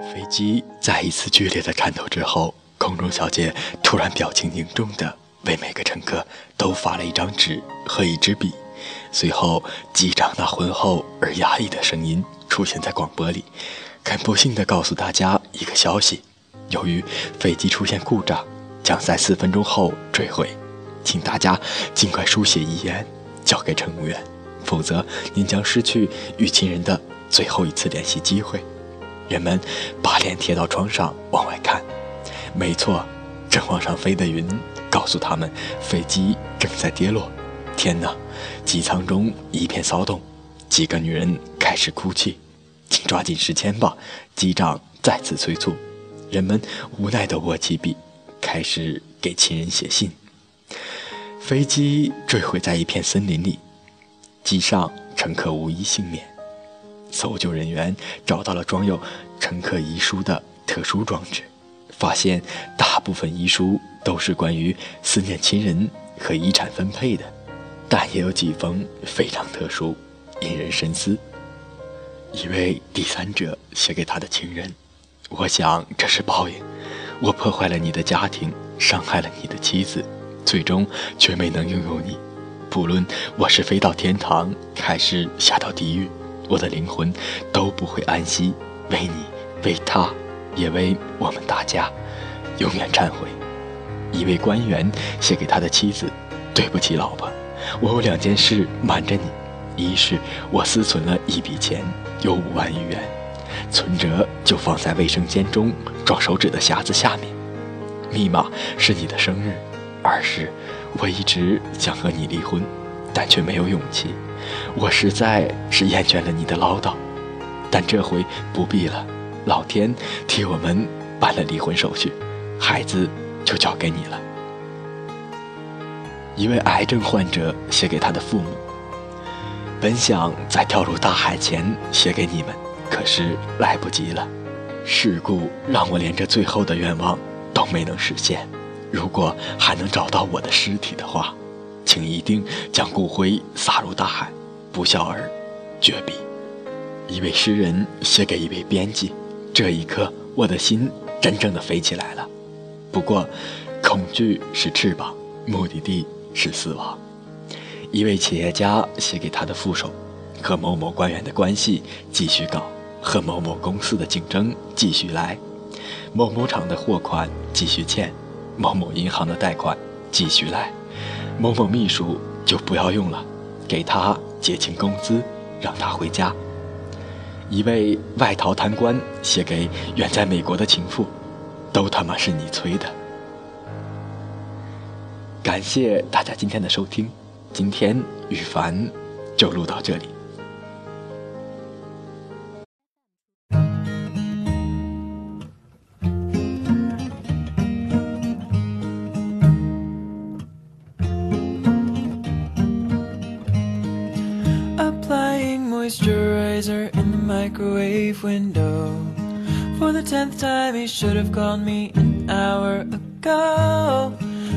飞机在一次剧烈的颤抖之后，空中小姐突然表情凝重地为每个乘客都发了一张纸和一支笔。随后，机长那浑厚而压抑的声音出现在广播里，很不幸地告诉大家一个消息：由于飞机出现故障，将在四分钟后坠毁，请大家尽快书写遗言，交给乘务员，否则您将失去与亲人的最后一次联系机会。人们把脸贴到窗上往外看，没错，正往上飞的云告诉他们，飞机正在跌落。天哪！机舱中一片骚动，几个女人开始哭泣。请抓紧时间吧，机长再次催促。人们无奈地握起笔，开始给亲人写信。飞机坠毁在一片森林里，机上乘客无一幸免。搜救人员找到了装有乘客遗书的特殊装置，发现大部分遗书都是关于思念亲人和遗产分配的，但也有几封非常特殊，引人深思。一位第三者写给他的情人：“我想这是报应，我破坏了你的家庭，伤害了你的妻子，最终却没能拥有你。不论我是飞到天堂，还是下到地狱。”我的灵魂都不会安息，为你，为他，也为我们大家，永远忏悔。一位官员写给他的妻子：“对不起，老婆，我有两件事瞒着你。一是我私存了一笔钱，有五万余元，存折就放在卫生间中装手指的匣子下面，密码是你的生日。二是我一直想和你离婚，但却没有勇气。”我实在是厌倦了你的唠叨，但这回不必了。老天替我们办了离婚手续，孩子就交给你了。一位癌症患者写给他的父母：本想在跳入大海前写给你们，可是来不及了。事故让我连这最后的愿望都没能实现。如果还能找到我的尸体的话。请一定将骨灰撒入大海，不孝儿，绝笔。一位诗人写给一位编辑，这一刻我的心真正的飞起来了。不过，恐惧是翅膀，目的地是死亡。一位企业家写给他的副手，和某某官员的关系继续搞，和某某公司的竞争继续来，某某厂的货款继续欠，某某银行的贷款继续来。某某秘书就不要用了，给他结清工资，让他回家。一位外逃贪官写给远在美国的情妇，都他妈是你催的。感谢大家今天的收听，今天羽凡就录到这里。Moisturizer in the microwave window. For the tenth time, he should have called me an hour ago.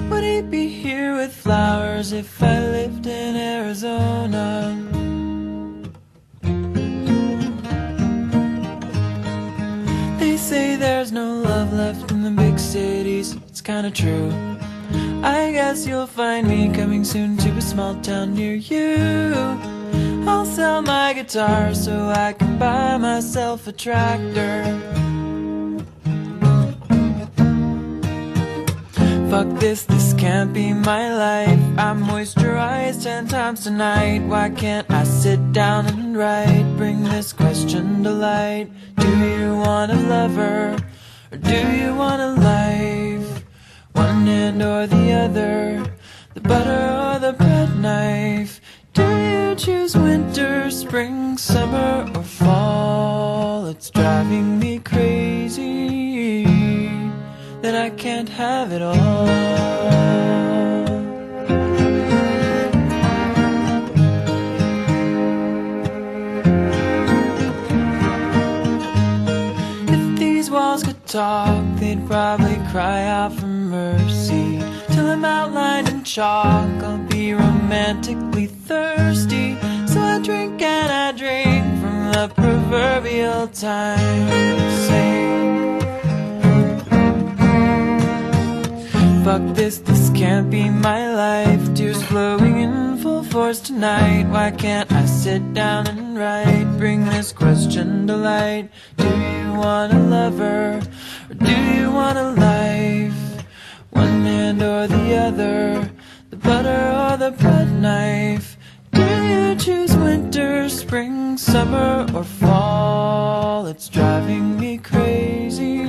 Would he be here with flowers if I lived in Arizona? They say there's no love left in the big cities, it's kinda true. I guess you'll find me coming soon to a small town near you. I'll sell my guitar so I can buy myself a tractor. Fuck this, this can't be my life. I'm moisturized ten times tonight. Why can't I sit down and write? Bring this question to light. Do you want a lover? Or do you want a life? One hand or the other? The butter or the bread knife? Choose winter, spring, summer, or fall? It's driving me crazy that I can't have it all. If these walls could talk, they'd probably cry out for mercy. Till I'm outlined in chalk, I'll be romantically thirsty drink and I drink from the proverbial time sink. Fuck this, this can't be my life. Tears flowing in full force tonight. Why can't I sit down and write? Bring this question to light. Do you want a lover or do you want a life? One hand or the other, the butter or the bread knife. Do you choose winter, spring, summer, or fall? It's driving me crazy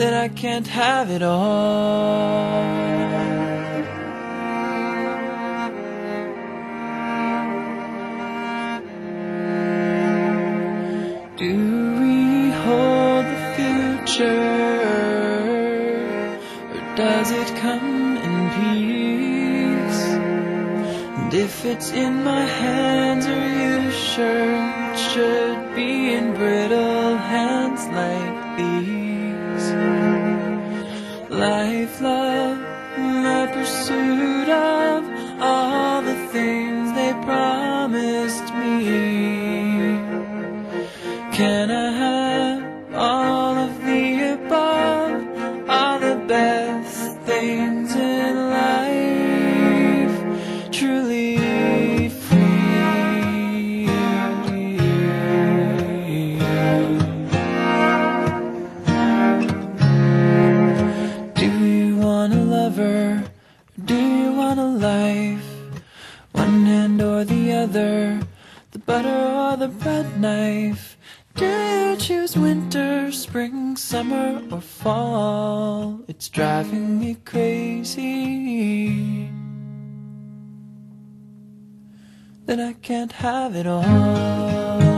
that I can't have it all. Do we hold the future? Or does it come in peace? And if it's in my hands, are you sure it should be in brittle hands like these? Life, love, the pursuit of all the things they promised the bread knife. Do you choose winter, spring, summer, or fall? It's driving me crazy that I can't have it all.